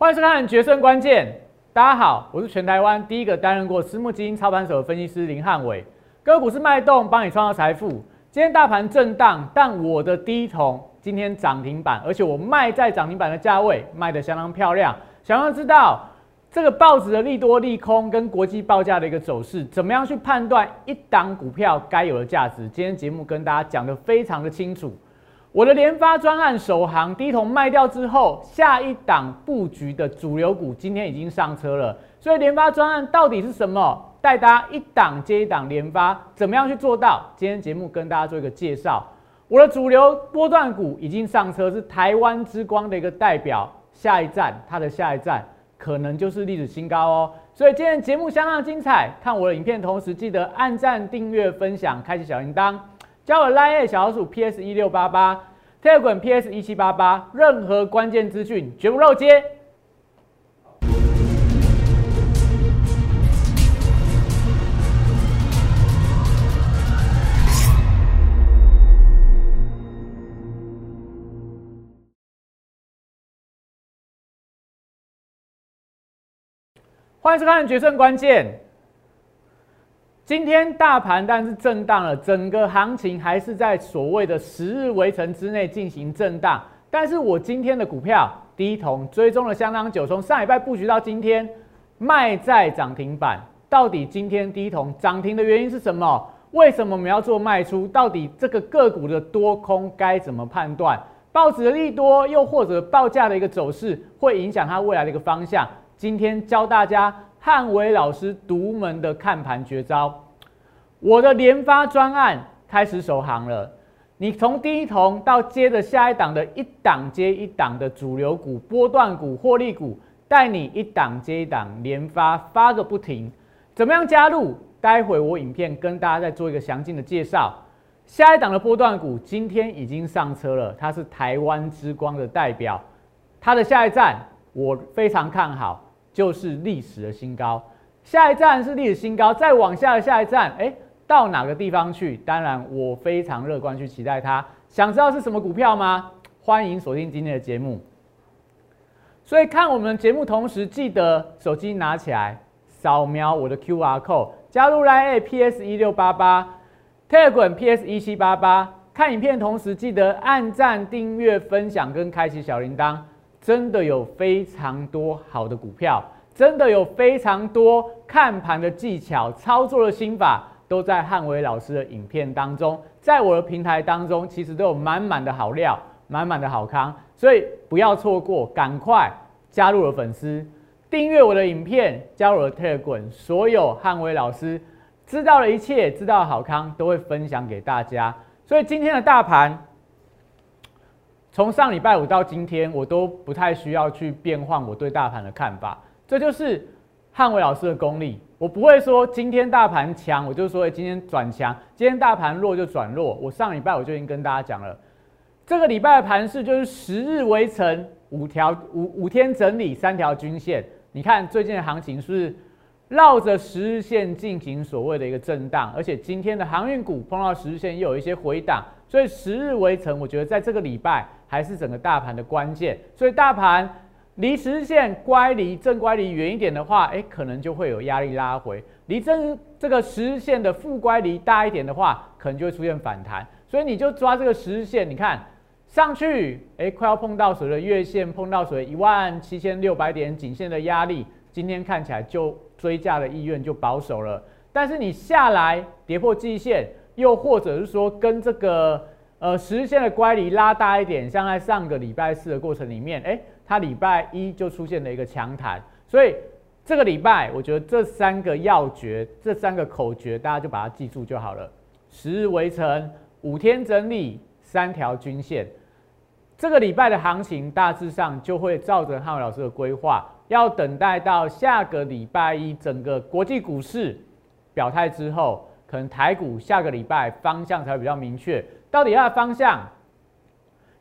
欢迎收看《决胜关键》。大家好，我是全台湾第一个担任过私募基金操盘手的分析师林汉伟。个股是脉动，帮你创造财富。今天大盘震荡，但我的第一桶今天涨停板，而且我卖在涨停板的价位，卖的相当漂亮。想要知道这个报纸的利多利空跟国际报价的一个走势，怎么样去判断一档股票该有的价值？今天节目跟大家讲的非常的清楚。我的联发专案首行第一桶卖掉之后，下一档布局的主流股今天已经上车了。所以联发专案到底是什么？带大家一档接一档联发，怎么样去做到？今天节目跟大家做一个介绍。我的主流波段股已经上车，是台湾之光的一个代表。下一站，它的下一站可能就是历史新高哦。所以今天节目相当精彩，看我的影片同时记得按赞、订阅、分享、开启小铃铛。加我 Line 小老鼠 PS 一六八八，Telegram PS 一七八八，任何关键资讯绝不漏接。欢迎收看《决胜关键》。今天大盘但是震荡了，整个行情还是在所谓的十日围城之内进行震荡。但是我今天的股票第一桶追踪了相当久，从上礼拜布局到今天卖在涨停板。到底今天第一桶涨停的原因是什么？为什么我们要做卖出？到底这个个股的多空该怎么判断？报纸的利多又或者报价的一个走势会影响它未来的一个方向？今天教大家。汉伟老师独门的看盘绝招，我的连发专案开始首航了。你从第一桶到接着下一档的一档接一档的主流股、波段股、获利股，带你一档接一档连发发个不停。怎么样加入？待会我影片跟大家再做一个详尽的介绍。下一档的波段股今天已经上车了，它是台湾之光的代表，它的下一站我非常看好。就是历史的新高，下一站是历史新高，再往下的下一站，哎，到哪个地方去？当然，我非常乐观去期待它。想知道是什么股票吗？欢迎锁定今天的节目。所以看我们节目同时，记得手机拿起来，扫描我的 Q R code，加入 Line P S 一六八八，Telegram P S 一七八八。看影片同时，记得按赞、订阅、分享跟开启小铃铛。真的有非常多好的股票，真的有非常多看盘的技巧、操作的心法，都在汉伟老师的影片当中，在我的平台当中，其实都有满满的好料、满满的好康，所以不要错过，赶快加入了粉丝，订阅我的影片，加入了 Telegram，所有汉伟老师知道的一切、知道的好康，都会分享给大家。所以今天的大盘。从上礼拜五到今天，我都不太需要去变换我对大盘的看法，这就是汉伟老师的功力。我不会说今天大盘强，我就说今天转强；今天大盘弱就转弱。我上礼拜我就已经跟大家讲了，这个礼拜的盘势就是十日围城，五条五五天整理三条均线。你看最近的行情是绕着十日线进行所谓的一个震荡，而且今天的航运股碰到十日线又有一些回档，所以十日围城，我觉得在这个礼拜。还是整个大盘的关键，所以大盘离十日线乖离正乖离远一点的话，哎，可能就会有压力拉回；离正这个十日线的负乖离大一点的话，可能就会出现反弹。所以你就抓这个十日线，你看上去，哎，快要碰到所谓的月线，碰到所谓一万七千六百点颈线的压力，今天看起来就追价的意愿就保守了。但是你下来跌破季线，又或者是说跟这个。呃，十日线的乖离拉大一点，像在上个礼拜四的过程里面，哎，它礼拜一就出现了一个强弹，所以这个礼拜我觉得这三个要诀，这三个口诀，大家就把它记住就好了。十日围城，五天整理，三条均线。这个礼拜的行情大致上就会照着汉伟老师的规划，要等待到下个礼拜一整个国际股市表态之后，可能台股下个礼拜方向才会比较明确。到底它的方向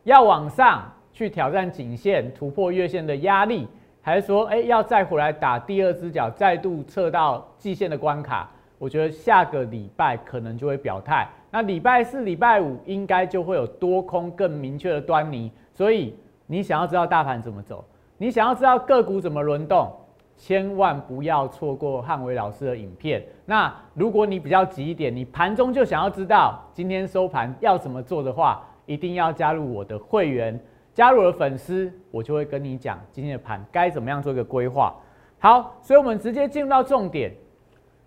要往上去挑战颈线，突破月线的压力，还是说，哎，要再回来打第二只脚，再度测到季线的关卡？我觉得下个礼拜可能就会表态。那礼拜四、礼拜五应该就会有多空更明确的端倪。所以你想要知道大盘怎么走，你想要知道个股怎么轮动，千万不要错过汉伟老师的影片。那如果你比较急一点，你盘中就想要知道今天收盘要怎么做的话，一定要加入我的会员，加入了粉丝，我就会跟你讲今天的盘该怎么样做一个规划。好，所以我们直接进入到重点。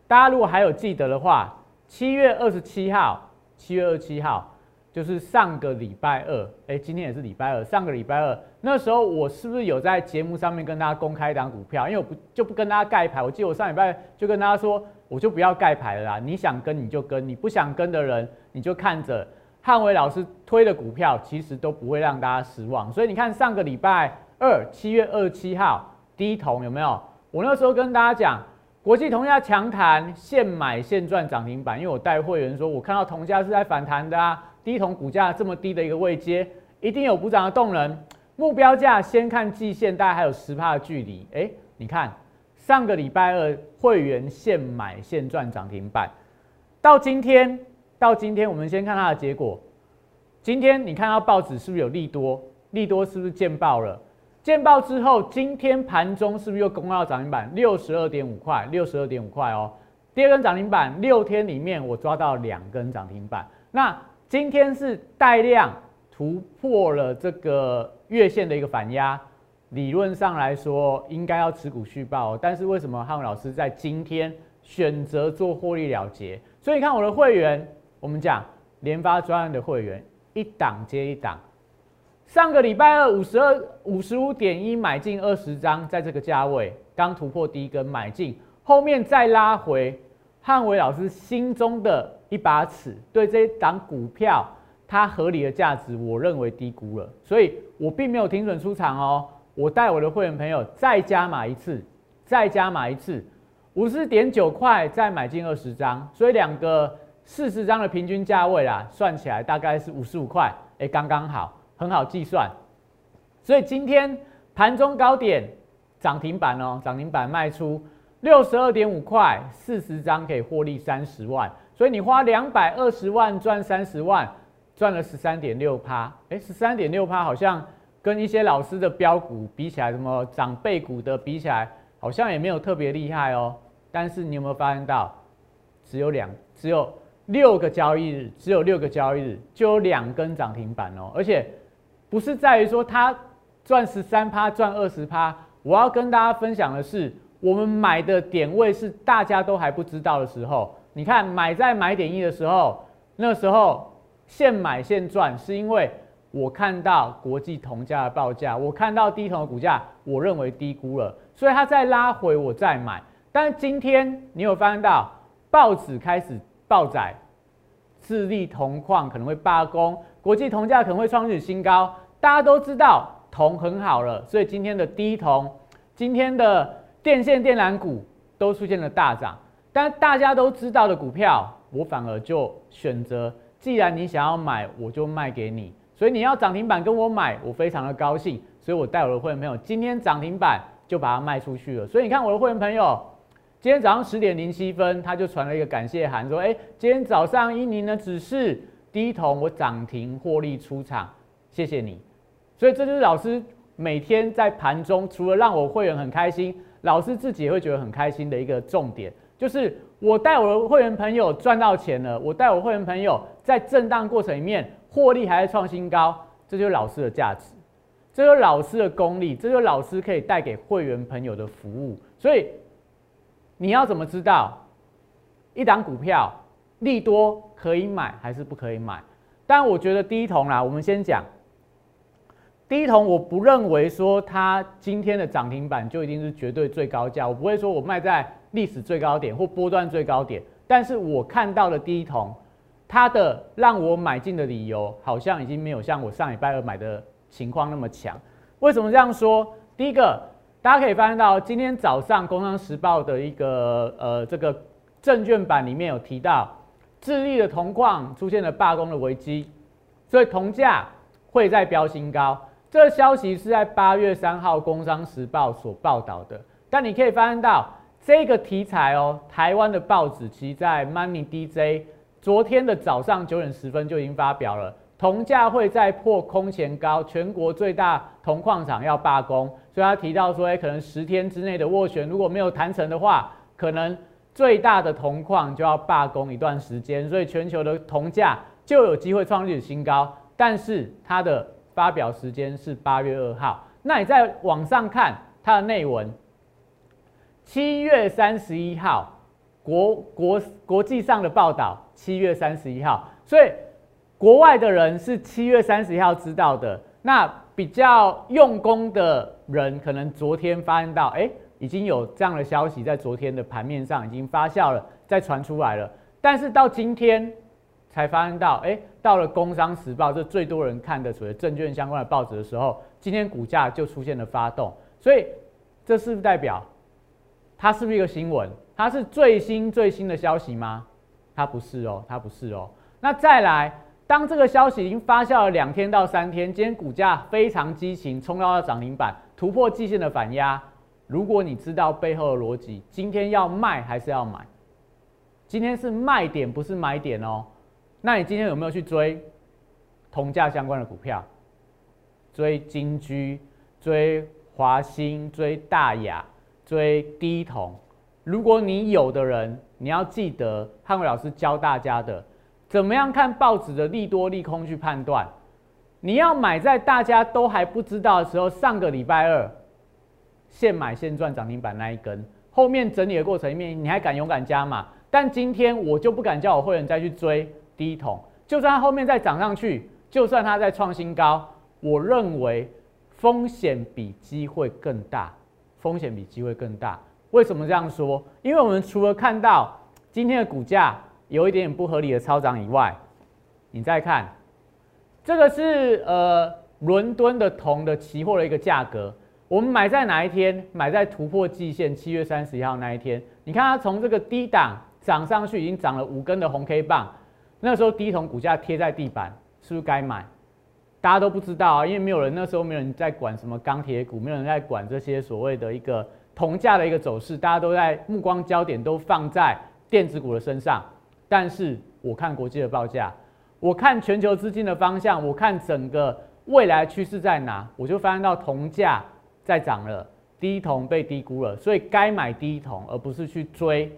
大家如果还有记得的话，七月二十七号，七月二十七号。就是上个礼拜二，哎，今天也是礼拜二。上个礼拜二那时候，我是不是有在节目上面跟大家公开一档股票？因为我不就不跟大家盖牌。我记得我上礼拜就跟大家说，我就不要盖牌了啦。你想跟你就跟，你不想跟的人你就看着。汉伟老师推的股票其实都不会让大家失望。所以你看上个礼拜二，七月二十七号，低铜有没有？我那时候跟大家讲，国际铜价强弹，现买现赚涨停板。因为我带会员说，我看到铜价是在反弹的啊。低铜股价这么低的一个位阶，一定有补涨的动能。目标价先看季线，大概还有十帕的距离。哎，你看上个礼拜二会员现买现赚涨停板，到今天到今天，我们先看它的结果。今天你看到报纸是不是有利多？利多是不是见报了？见报之后，今天盘中是不是又攻到涨停板六十二点五块？六十二点五块哦。第二根涨停板，六天里面我抓到两根涨停板。那今天是带量突破了这个月线的一个反压，理论上来说应该要持股续报，但是为什么汉文老师在今天选择做获利了结？所以看我的会员，我们讲联发专案的会员一档接一档，上个礼拜二五十二五十五点一买进二十张，在这个价位刚突破第一根买进，后面再拉回，汉伟老师心中的。一把尺，对这一档股票，它合理的价值，我认为低估了，所以我并没有停损出场哦。我带我的会员朋友再加码一次，再加码一次，五十点九块再买进二十张，所以两个四十张的平均价位啦，算起来大概是五十五块，哎，刚刚好，很好计算。所以今天盘中高点涨停板哦，涨停板卖出六十二点五块，四十张可以获利三十万。所以你花两百二十万赚三十万，赚了十三点六趴。哎，十三点六趴好像跟一些老师的标股比起来，什么长辈股的比起来，好像也没有特别厉害哦。但是你有没有发现到，只有两，只有六个交易日，只有六个交易日就有两根涨停板哦。而且不是在于说它赚十三趴，赚二十趴。我要跟大家分享的是，我们买的点位是大家都还不知道的时候。你看，买在买点一的时候，那时候现买现赚，是因为我看到国际铜价的报价，我看到低铜的股价，我认为低估了，所以它再拉回，我再买。但是今天你有发现到报纸开始报载，智利铜矿可能会罢工，国际铜价可能会创历史新高，大家都知道铜很好了，所以今天的低铜，今天的电线电缆股都出现了大涨。但大家都知道的股票，我反而就选择，既然你想要买，我就卖给你。所以你要涨停板跟我买，我非常的高兴。所以我带我的会员朋友，今天涨停板就把它卖出去了。所以你看我的会员朋友，今天早上十点零七分，他就传了一个感谢函，说：哎，今天早上依您的指示，第一桶我涨停获利出场，谢谢你。所以这就是老师每天在盘中，除了让我会员很开心，老师自己也会觉得很开心的一个重点。就是我带我的会员朋友赚到钱了，我带我会员朋友在震荡过程里面获利还在创新高，这就是老师的价值，这就是老师的功力，这就是老师可以带给会员朋友的服务。所以你要怎么知道一档股票利多可以买还是不可以买？但我觉得第一桶啦，我们先讲第一桶，我不认为说它今天的涨停板就一定是绝对最高价，我不会说我卖在。历史最高点或波段最高点，但是我看到的第一桶，它的让我买进的理由好像已经没有像我上礼拜二买的情况那么强。为什么这样说？第一个，大家可以发现到今天早上《工商时报》的一个呃这个证券版里面有提到，智利的铜矿出现了罢工的危机，所以铜价会再飙新高。这个消息是在八月三号《工商时报》所报道的，但你可以发现到。这个题材哦，台湾的报纸其实在 Money DJ 昨天的早上九点十分就已经发表了，铜价会再破空前高，全国最大铜矿厂要罢工，所以他提到说，哎，可能十天之内的斡旋如果没有谈成的话，可能最大的铜矿就要罢工一段时间，所以全球的铜价就有机会创历史新高。但是它的发表时间是八月二号，那你在网上看它的内文，七月三十一号，国国国际上的报道，七月三十一号，所以。国外的人是七月三十一号知道的，那比较用功的人可能昨天发现到，哎，已经有这样的消息在昨天的盘面上已经发酵了，再传出来了。但是到今天才发现到，哎，到了《工商时报》这最多人看的所谓证券相关的报纸的时候，今天股价就出现了发动。所以这是不是代表它是不是一个新闻？它是最新最新的消息吗？它不是哦，它不是哦。那再来。当这个消息已经发酵了两天到三天，今天股价非常激情，冲到了涨停板，突破季线的反压。如果你知道背后的逻辑，今天要卖还是要买？今天是卖点，不是买点哦。那你今天有没有去追铜价相关的股票？追金居、追华兴、追大雅、追低铜？如果你有的人，你要记得汉伟老师教大家的。怎么样看报纸的利多利空去判断？你要买在大家都还不知道的时候，上个礼拜二现买现赚涨停板那一根，后面整理的过程里面，你还敢勇敢加码？但今天我就不敢叫我会员再去追低桶，就算它后面再涨上去，就算它再创新高，我认为风险比机会更大，风险比机会更大。为什么这样说？因为我们除了看到今天的股价。有一点点不合理的超涨以外，你再看，这个是呃伦敦的铜的期货的一个价格。我们买在哪一天？买在突破季线七月三十一号那一天。你看它从这个低档涨上去，已经涨了五根的红 K 棒。那时候低铜股价贴在地板，是不是该买？大家都不知道啊，因为没有人那时候没有人在管什么钢铁股，没有人在管这些所谓的一个铜价的一个走势，大家都在目光焦点都放在电子股的身上。但是我看国际的报价，我看全球资金的方向，我看整个未来趋势在哪，我就发现到铜价在涨了，低铜被低估了，所以该买低铜，而不是去追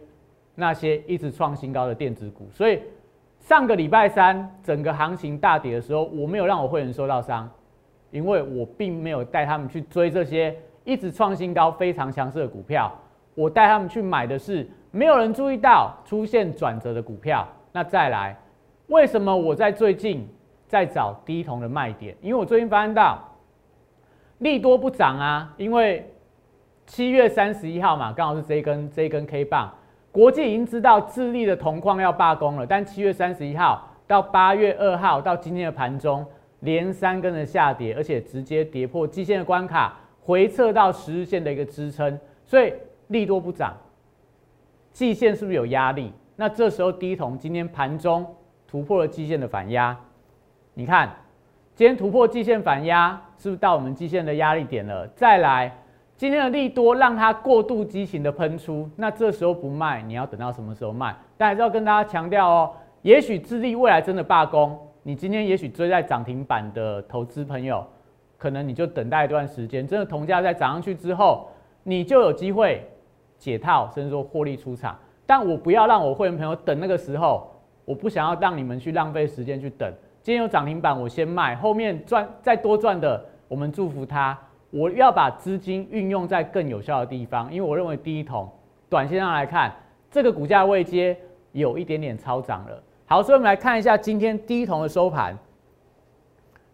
那些一直创新高的电子股。所以上个礼拜三整个行情大跌的时候，我没有让我会员受到伤，因为我并没有带他们去追这些一直创新高、非常强势的股票，我带他们去买的是。没有人注意到出现转折的股票，那再来，为什么我在最近在找低铜的卖点？因为我最近发现到利多不涨啊，因为七月三十一号嘛，刚好是这根这根 K 棒，国际已经知道智利的铜矿要罢工了，但七月三十一号到八月二号到今天的盘中，连三根的下跌，而且直接跌破季线的关卡，回撤到十日线的一个支撑，所以利多不涨。季线是不是有压力？那这时候低铜今天盘中突破了季线的反压，你看今天突破季线反压，是不是到我们季线的压力点了？再来今天的利多让它过度激情的喷出，那这时候不卖，你要等到什么时候卖？但还是要跟大家强调哦，也许智利未来真的罢工，你今天也许追在涨停板的投资朋友，可能你就等待一段时间，真的铜价在涨上去之后，你就有机会。解套，甚至说获利出场，但我不要让我会员朋友等那个时候，我不想要让你们去浪费时间去等。今天有涨停板，我先卖，后面赚再多赚的，我们祝福他。我要把资金运用在更有效的地方，因为我认为第一桶，短线上来看，这个股价位阶有一点点超涨了。好，所以我们来看一下今天第一桶的收盘。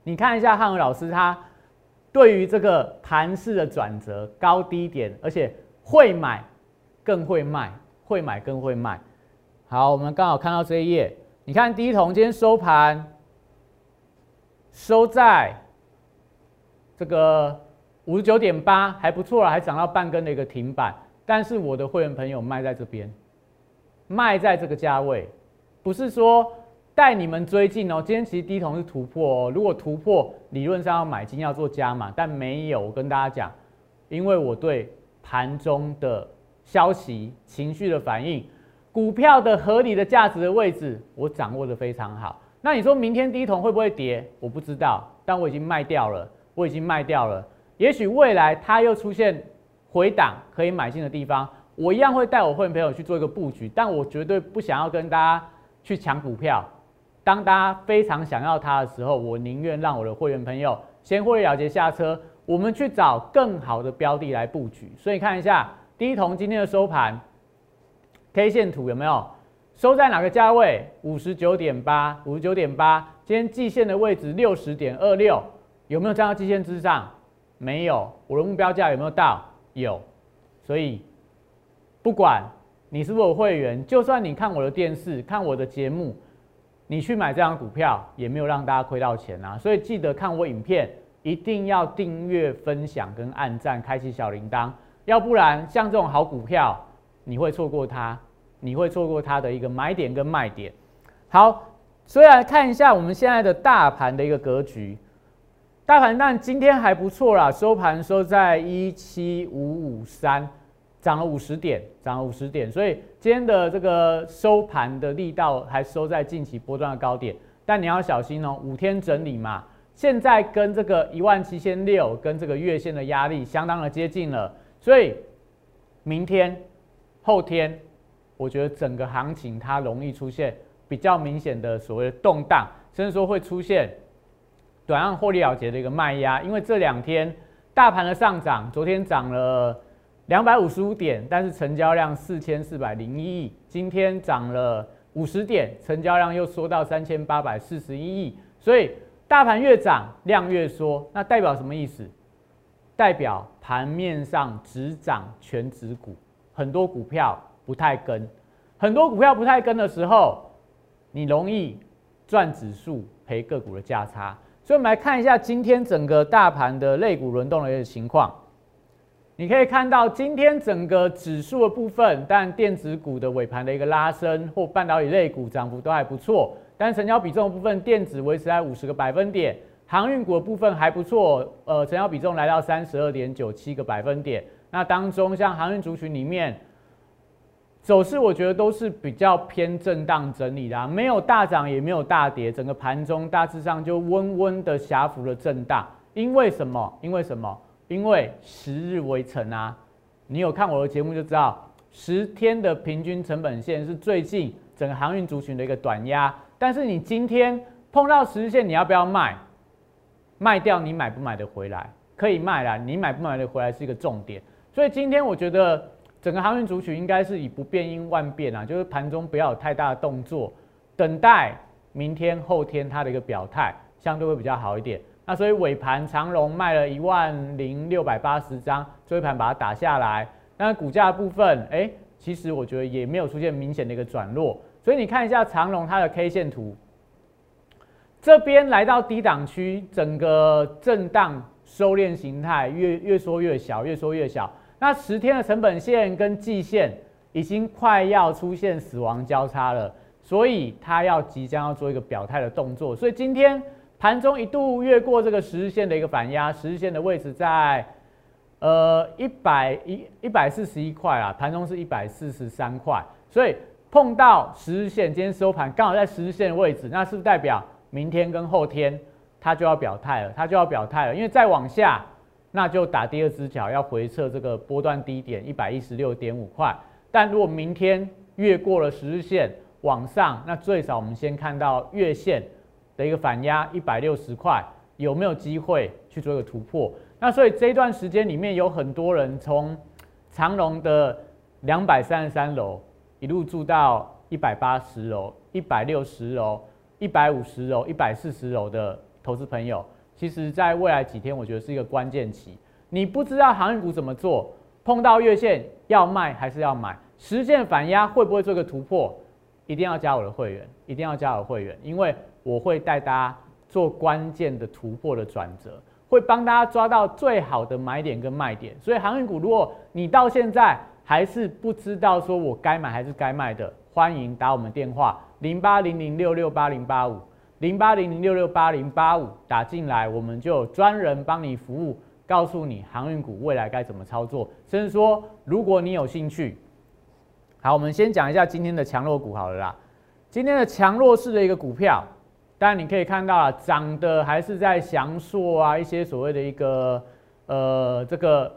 你看一下汉文老师他对于这个盘势的转折高低点，而且会买。更会卖，会买更会卖。好，我们刚好看到这一页。你看，第一桶今天收盘收在这个五十九点八，还不错了，还涨到半根的一个停板。但是我的会员朋友卖在这边，卖在这个价位，不是说带你们追进哦。今天其实第一桶是突破哦，如果突破，理论上要买进要做加码，但没有。我跟大家讲，因为我对盘中的。消息、情绪的反应，股票的合理的价值的位置，我掌握的非常好。那你说明天第一桶会不会跌？我不知道，但我已经卖掉了，我已经卖掉了。也许未来它又出现回档可以买进的地方，我一样会带我会员朋友去做一个布局，但我绝对不想要跟大家去抢股票。当大家非常想要它的时候，我宁愿让我的会员朋友先获利了结下车，我们去找更好的标的来布局。所以看一下第一桶今天的收盘 K 线图有没有？收在哪个价位？五十九点八，五十九点八。今天季线的位置六十点二六，有没有站到季线之上？没有。我的目标价有没有到？有。所以不管你是不是会员，就算你看我的电视、看我的节目，你去买这张股票，也没有让大家亏到钱啊。所以记得看我影片，一定要订阅、分享跟按赞，开启小铃铛，要不然像这种好股票，你会错过它。你会错过它的一个买点跟卖点。好，所以来看一下我们现在的大盘的一个格局。大盘但今天还不错啦，收盘收在一七五五三，涨了五十点，涨了五十点。所以今天的这个收盘的力道还收在近期波段的高点。但你要小心哦，五天整理嘛，现在跟这个一万七千六跟这个月线的压力相当的接近了。所以明天、后天。我觉得整个行情它容易出现比较明显的所谓的动荡，甚至说会出现短岸获利了结的一个卖压。因为这两天大盘的上涨，昨天涨了两百五十五点，但是成交量四千四百零一亿；今天涨了五十点，成交量又缩到三千八百四十一亿。所以大盘越涨，量越缩，那代表什么意思？代表盘面上只涨全指股，很多股票。不太跟，很多股票不太跟的时候，你容易赚指数赔个股的价差。所以，我们来看一下今天整个大盘的类股轮动的一个情况。你可以看到今天整个指数的部分，但电子股的尾盘的一个拉升，或半导体类股涨幅都还不错。但成交比重的部分，电子维持在五十个百分点，航运股的部分还不错，呃，成交比重来到三十二点九七个百分点。那当中，像航运族群里面。走势我觉得都是比较偏震荡整理的，没有大涨也没有大跌，整个盘中大致上就温温的狭幅的震荡。因为什么？因为什么？因为十日围城啊！你有看我的节目就知道，十天的平均成本线是最近整个航运族群的一个短压。但是你今天碰到十日线，你要不要卖？卖掉你买不买得回来？可以卖啦，你买不买得回来是一个重点。所以今天我觉得。整个航运族群应该是以不变应万变啊，就是盘中不要有太大的动作，等待明天后天它的一个表态，相对会比较好一点。那所以尾盘长龙卖了一万零六百八十张，最盘把它打下来。那股价部分，哎，其实我觉得也没有出现明显的一个转弱。所以你看一下长龙它的 K 线图，这边来到低档区，整个震荡收敛形态，越越缩越小，越缩越小。那十天的成本线跟季线已经快要出现死亡交叉了，所以它要即将要做一个表态的动作。所以今天盘中一度越过这个十日线的一个反压，十日线的位置在呃一百一一百四十一块啊，盘中是一百四十三块，所以碰到十日线，今天收盘刚好在十日线的位置，那是不是代表明天跟后天它就要表态了？它就要表态了，因为再往下。那就打第二只脚，要回撤这个波段低点一百一十六点五块。但如果明天越过了十日线往上，那最少我们先看到月线的一个反压一百六十块，有没有机会去做一个突破？那所以这段时间里面有很多人从长隆的两百三十三楼一路住到一百八十楼、一百六十楼、一百五十楼、一百四十楼的投资朋友。其实，在未来几天，我觉得是一个关键期。你不知道航运股怎么做，碰到月线要卖还是要买，实现反压会不会做个突破？一定要加我的会员，一定要加我会员，因为我会带大家做关键的突破的转折，会帮大家抓到最好的买点跟卖点。所以航运股，如果你到现在还是不知道说我该买还是该卖的，欢迎打我们电话零八零零六六八零八五。零八零零六六八零八五打进来，我们就专人帮你服务，告诉你航运股未来该怎么操作。甚至说，如果你有兴趣，好，我们先讲一下今天的强弱股好了啦。今天的强弱势的一个股票，但你可以看到啊，涨的还是在翔硕啊，一些所谓的一个呃这个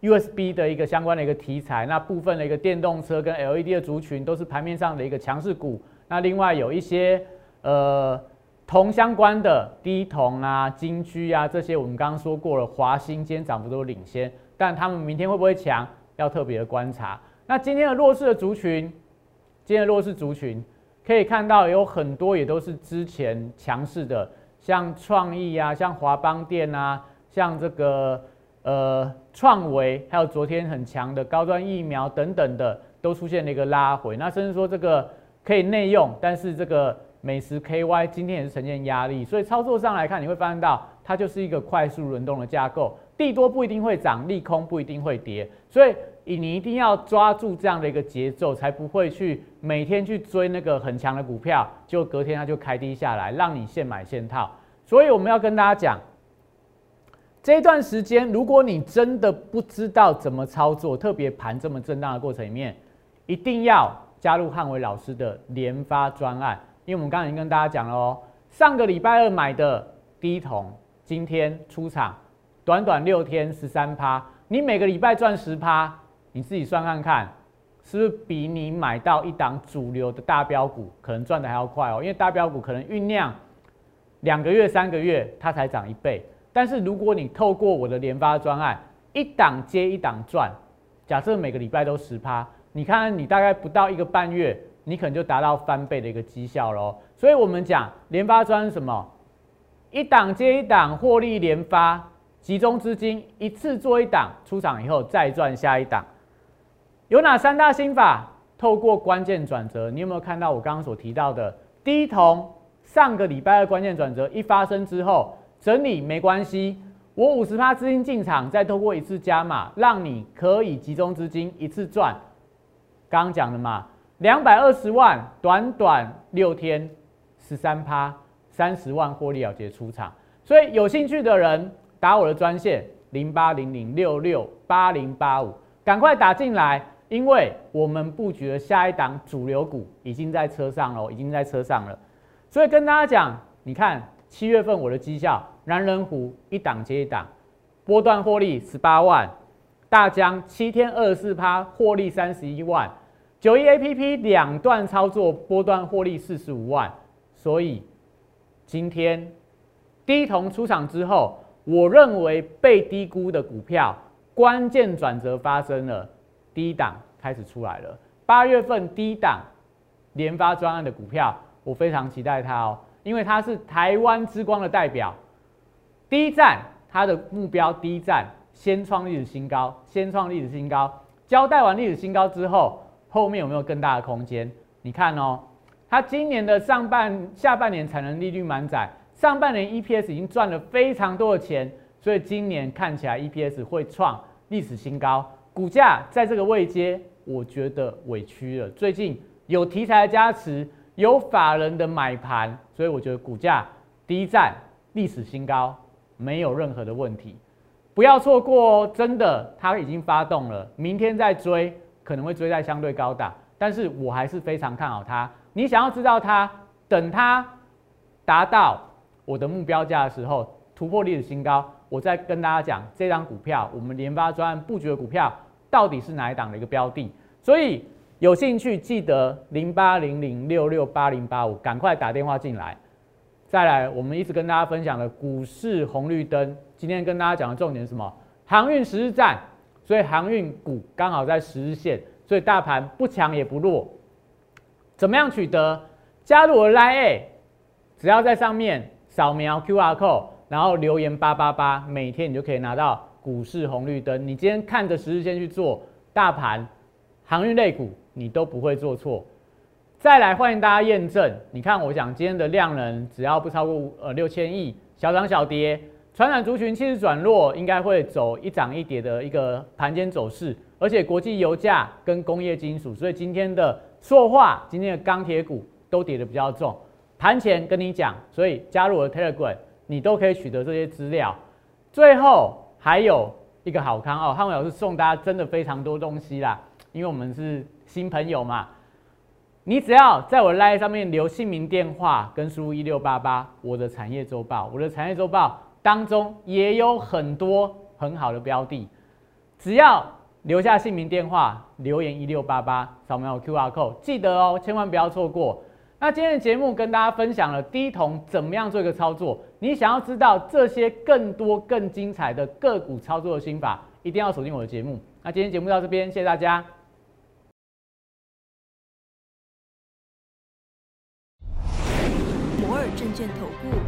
USB 的一个相关的一个题材。那部分的一个电动车跟 LED 的族群都是盘面上的一个强势股。那另外有一些呃铜相关的低铜啊、金居啊这些，我们刚刚说过了，华兴今天涨幅都领先，但他们明天会不会强，要特别的观察。那今天的弱势的族群，今天的弱势族群。可以看到有很多也都是之前强势的，像创意啊，像华邦电啊，像这个呃创维，还有昨天很强的高端疫苗等等的，都出现了一个拉回。那甚至说这个可以内用，但是这个美食 KY 今天也是呈现压力。所以操作上来看，你会发现到它就是一个快速轮动的架构，地多不一定会涨，利空不一定会跌，所以。你一定要抓住这样的一个节奏，才不会去每天去追那个很强的股票，就隔天它就开低下来，让你现买现套。所以我们要跟大家讲，这段时间，如果你真的不知道怎么操作，特别盘这么震荡的过程里面，一定要加入汉伟老师的连发专案，因为我们刚才已经跟大家讲了哦，上个礼拜二买的第一桶，今天出场，短短六天十三趴，你每个礼拜赚十趴。你自己算看看，是不是比你买到一档主流的大标股可能赚的还要快哦？因为大标股可能酝酿两个月、三个月，它才涨一倍。但是如果你透过我的联发专案，一档接一档赚，假设每个礼拜都十趴，你看你大概不到一个半月，你可能就达到翻倍的一个绩效喽。所以我们讲联发专什么？一档接一档获利连发，集中资金一次做一档，出场以后再赚下一档。有哪三大心法？透过关键转折，你有没有看到我刚刚所提到的？第一桶上个礼拜的关键转折一发生之后，整理没关系，我五十趴资金进场，再透过一次加码，让你可以集中资金一次赚。刚刚讲的嘛，两百二十万，短短六天，十三趴，三十万获利了结出场。所以有兴趣的人打我的专线零八零零六六八零八五，赶快打进来。因为我们布局的下一档主流股已经在车上了，已经在车上了，所以跟大家讲，你看七月份我的绩效，南人湖一档接一档，波段获利十八万，大江七天二十四趴获利三十一万，九一 A P P 两段操作波段获利四十五万，所以今天低铜出场之后，我认为被低估的股票关键转折发生了。低档开始出来了，八月份低档联发专案的股票，我非常期待它哦，因为它是台湾之光的代表。第一站，它的目标第一站先创历史新高，先创历史新高。交代完历史新高之后，后面有没有更大的空间？你看哦，它今年的上半、下半年产能利率满载，上半年 EPS 已经赚了非常多的钱，所以今年看起来 EPS 会创历史新高。股价在这个位阶，我觉得委屈了。最近有题材的加持，有法人的买盘，所以我觉得股价第一站历史新高，没有任何的问题。不要错过哦，真的，它已经发动了，明天再追可能会追在相对高档，但是我还是非常看好它。你想要知道它，等它达到我的目标价的时候，突破历史新高，我再跟大家讲这张股票，我们联发专案布局的股票。到底是哪一档的一个标的？所以有兴趣记得零八零零六六八零八五，赶快打电话进来。再来，我们一直跟大家分享的股市红绿灯，今天跟大家讲的重点是什么？航运实战，所以航运股刚好在十日线，所以大盘不强也不弱。怎么样取得？加入我的 Line，只要在上面扫描 QR code，然后留言八八八，每天你就可以拿到。股市红绿灯，你今天看着十日线去做大盘航运类股，你都不会做错。再来，欢迎大家验证。你看，我想今天的量能只要不超过呃六千亿，小涨小跌，传染族群其实转弱，应该会走一涨一跌的一个盘间走势。而且国际油价跟工业金属，所以今天的塑化、今天的钢铁股都跌的比较重。盘前跟你讲，所以加入我的 Telegram，你都可以取得这些资料。最后。还有一个好康哦，汉伟老师送大家真的非常多东西啦，因为我们是新朋友嘛。你只要在我 Line 上面留姓名、电话跟输入一六八八，我的产业周报，我的产业周报当中也有很多很好的标的，只要留下姓名、电话，留言一六八八，扫描 QR code，记得哦，千万不要错过。那今天的节目跟大家分享了低铜怎么样做一个操作，你想要知道这些更多更精彩的个股操作的心法，一定要锁定我的节目。那今天节目到这边，谢谢大家。摩尔证券投顾